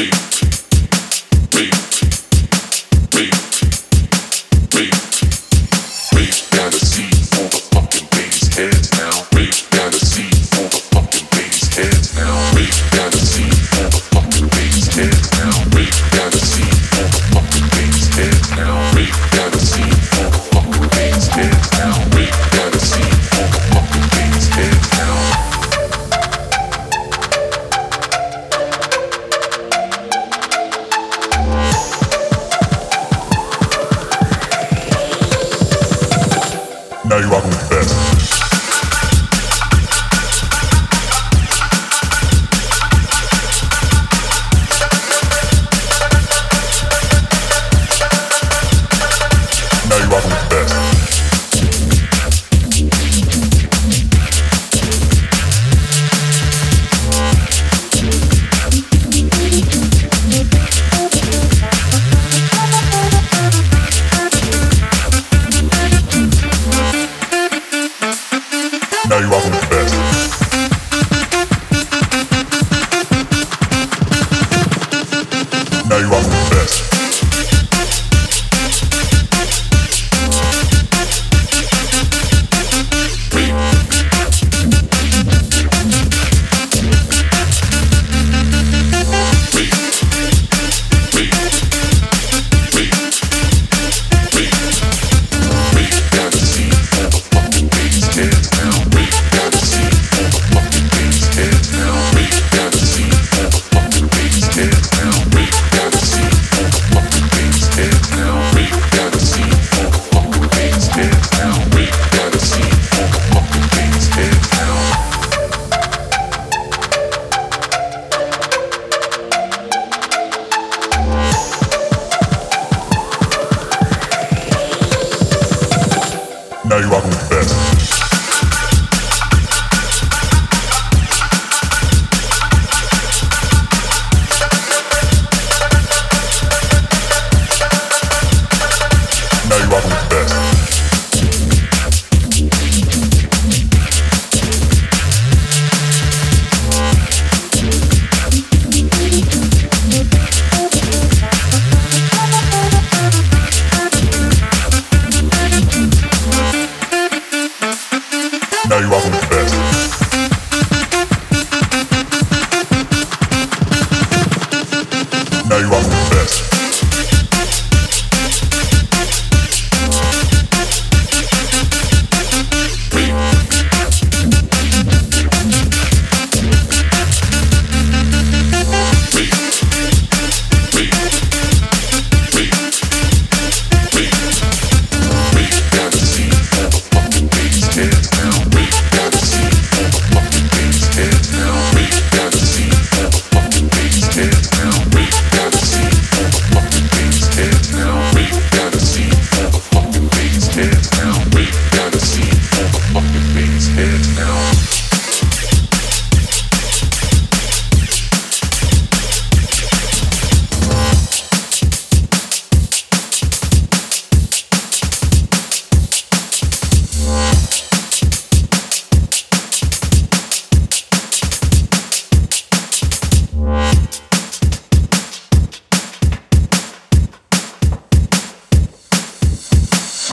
beat. now you rockin' with the best. now you are the best. Now you are the best.